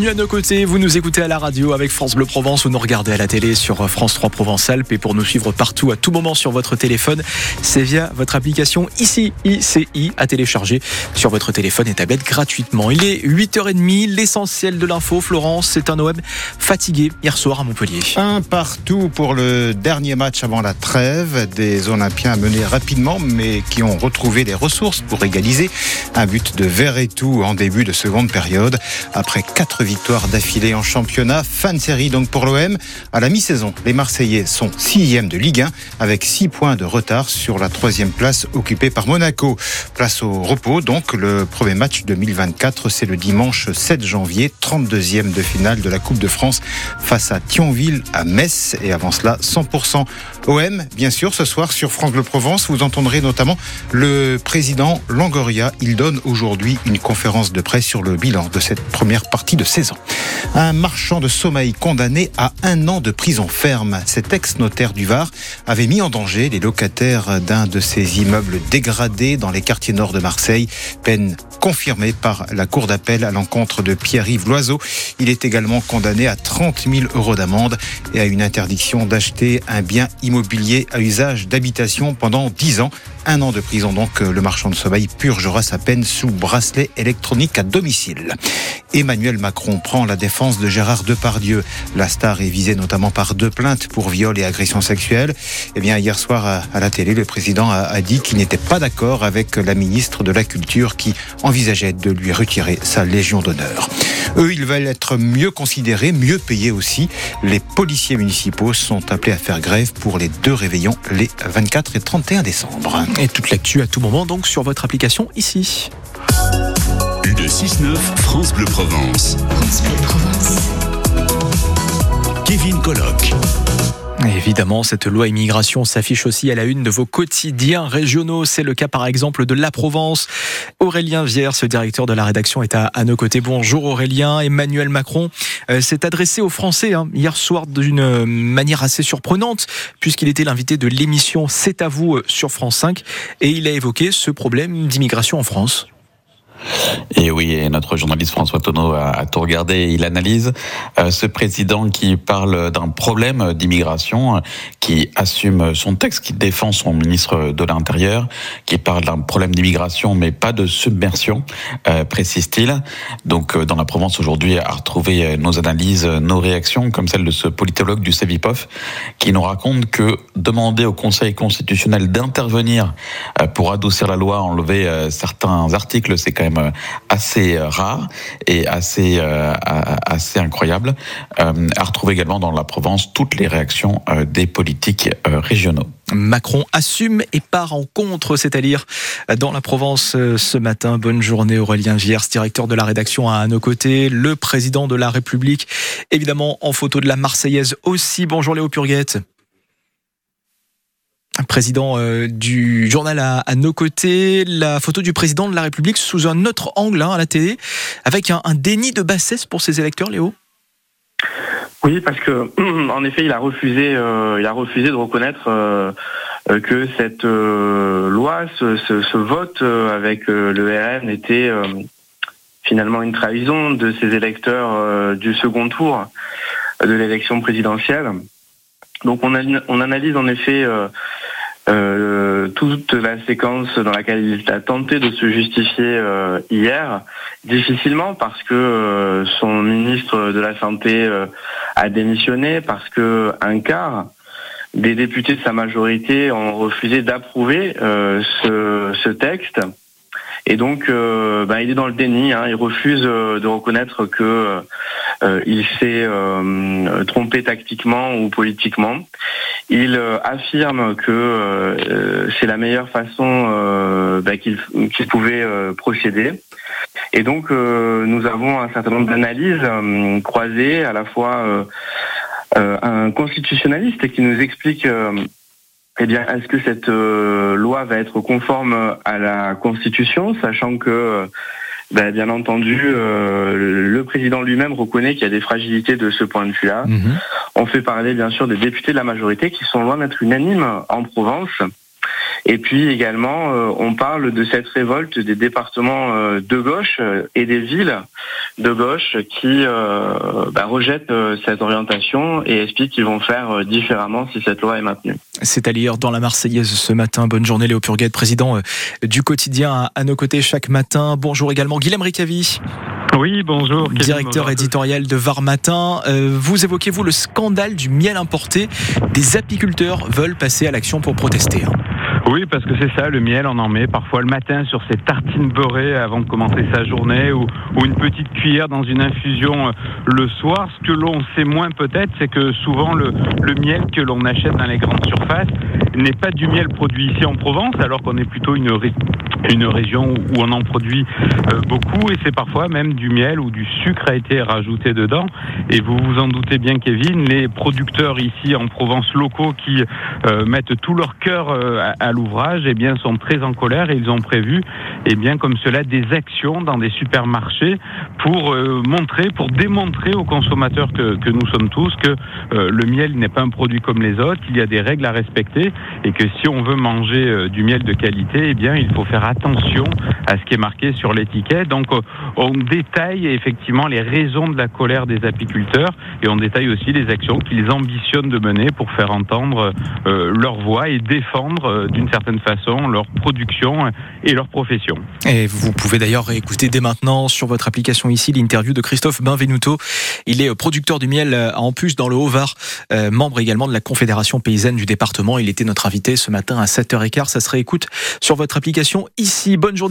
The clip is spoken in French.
bienvenue à nos côtés. Vous nous écoutez à la radio avec France Bleu Provence ou nous regardez à la télé sur France 3 Provence-Alpes. Et pour nous suivre partout, à tout moment sur votre téléphone, c'est via votre application ICI, ICI à télécharger sur votre téléphone et tablette gratuitement. Il est 8h30, l'essentiel de l'info. Florence, c'est un OM fatigué hier soir à Montpellier. Un partout pour le dernier match avant la trêve. Des Olympiens menés rapidement, mais qui ont retrouvé des ressources pour égaliser. Un but de Verretou en début de seconde période. Après quatre victoires d'affilée en championnat, fin de série donc pour l'OM. À la mi-saison, les Marseillais sont sixième de Ligue 1 avec six points de retard sur la troisième place occupée par Monaco. Place au repos donc. Le premier match 2024, c'est le dimanche 7 janvier, 32e de finale de la Coupe de France face à Thionville à Metz. Et avant cela, 100% OM, bien sûr, ce soir sur France Bleu Provence, vous entendrez notamment le président Langoria. Il donne aujourd'hui une conférence de presse sur le bilan de cette première partie de saison. Un marchand de sommeil condamné à un an de prison ferme. Cet ex-notaire du Var avait mis en danger les locataires d'un de ses immeubles dégradés dans les quartiers nord de Marseille. Peine confirmée par la cour d'appel à l'encontre de Pierre-Yves Loiseau. Il est également condamné à 30 000 euros d'amende et à une interdiction d'acheter un bien immobilier à usage d'habitation pendant 10 ans. Un an de prison donc, le marchand de sommeil purgera sa peine sous bracelet électronique à domicile. Emmanuel Macron prend la défense de Gérard Depardieu. La star est visée notamment par deux plaintes pour viol et agression sexuelle. Eh bien, hier soir à la télé, le président a dit qu'il n'était pas d'accord avec la ministre de la Culture qui envisageait de lui retirer sa Légion d'honneur. Eux, ils veulent être mieux considérés, mieux payés aussi. Les policiers municipaux sont appelés à faire grève pour les deux réveillons les 24 et 31 décembre. Et toute l'actu à tout moment donc sur votre application ici. Le 6-9 France Bleu Provence. France Bleu Provence. Kevin Colloque. Évidemment, cette loi immigration s'affiche aussi à la une de vos quotidiens régionaux. C'est le cas par exemple de La Provence. Aurélien Viers, ce directeur de la rédaction, est à, nos côtés. Bonjour Aurélien. Emmanuel Macron euh, s'est adressé aux Français hein, hier soir d'une manière assez surprenante, puisqu'il était l'invité de l'émission C'est à vous euh, sur France 5, et il a évoqué ce problème d'immigration en France. Et oui, notre journaliste François Tonneau a, tout regardé. Il analyse euh, ce président qui parle d'un problème d'immigration, qui assume son texte, qui défend son ministre de l'Intérieur, qui parle d'un problème d'immigration, mais pas de submersion, euh, précise-t-il. Donc, euh, dans la Provence aujourd'hui, à retrouver nos analyses, nos réactions, comme celle de ce politologue du CEVIPOF, qui nous raconte que demander au Conseil constitutionnel d'intervenir pour adoucir la loi, enlever certains articles, c'est quand même euh, assez euh, rare et assez, euh, assez incroyable, à retrouver également dans la Provence toutes les réactions des politiques régionaux. Macron assume et part en contre, c'est à dire dans la Provence ce matin. Bonne journée Aurélien Viers, directeur de la rédaction à nos côtés, le président de la République, évidemment en photo de la Marseillaise aussi. Bonjour Léo Purguette président euh, du journal à, nos côtés, la photo du président de la République sous un autre angle hein, à la télé, avec un, déni de bassesse pour ses électeurs, Léo Oui, parce que en effet, il a refusé, euh, il a refusé de reconnaître euh, que cette loi, ce, vote avec le RN était finalement une trahison de ses électeurs du second tour de l'élection présidentielle. Donc on, on analyse en effet euh, toute la séquence dans laquelle il a tenté de se justifier euh, hier, difficilement parce que euh, son ministre de la Santé a démissionné, parce que un quart des députés de sa majorité ont refusé d'approuver ce, ce, texte. Et donc, bah, il est dans le déni. Hein, il refuse de reconnaître que il s'est trompé tactiquement ou politiquement. Il euh, affirme que euh, c'est la meilleure façon euh, bah, qu'il pouvait procéder. Et donc, nous avons un certain nombre d'analyses croisées, à la fois un constitutionnaliste qui nous explique eh bien, est-ce que cette loi va être conforme à la Constitution, sachant que ben, bien entendu, euh, le président lui-même reconnaît qu'il y a des fragilités de ce point de vue-là. Mhm. On fait parler bien sûr des députés de la majorité qui sont loin d'être unanimes en Provence. Et puis également, on parle de cette révolte des départements de gauche et des villes de gauche qui bah, rejettent cette orientation et expliquent qu'ils vont faire différemment si cette loi est maintenue. C'est à lire dans la Marseillaise ce matin. Bonne journée Léo Purguet, président du quotidien à nos côtés chaque matin. Bonjour également Guillaume Ricavi. Oui, bonjour. Directeur éditorial de Var Matin. Euh, vous évoquez, vous, le scandale du miel importé. Des apiculteurs veulent passer à l'action pour protester. Oui, parce que c'est ça, le miel, on en met parfois le matin sur ses tartines beurrées avant de commencer sa journée ou, une petite cuillère dans une infusion euh, le soir. Ce que l'on sait moins peut-être, c'est que souvent le, miel que l'on achète dans les grandes surfaces n'est pas du miel produit ici en Provence, alors qu'on est plutôt une, une région où on en produit euh, beaucoup et c'est parfois même du miel ou du sucre a été rajouté dedans. Et vous vous en doutez bien, Kevin, les producteurs ici en Provence locaux qui euh, mettent tout leur cœur à à l'ouvrage, eh bien, sont très en colère et ils ont prévu, eh bien, comme cela, des actions dans des supermarchés pour euh, montrer, pour démontrer aux consommateurs que, que nous sommes tous que euh, le miel n'est pas un produit comme les autres, qu'il y a des règles à respecter et que si on veut manger euh, du miel de qualité, eh bien, il faut faire attention à ce qui est marqué sur l'étiquette. Donc, on détaille effectivement les raisons de la colère des apiculteurs et on détaille aussi les actions qu'ils ambitionnent de mener pour faire entendre leur voix et défendre d'une certaine façon leur production et leur profession. Et vous pouvez d'ailleurs écouter dès maintenant sur votre application ici l'interview de Christophe Benvenuto. Il est producteur du miel à Ampus dans le Haut-Var, euh, membre également de la Confédération paysanne du département. Il était notre invité ce matin à 7h15. Ça se réécoute sur votre application ici. Bonne journée.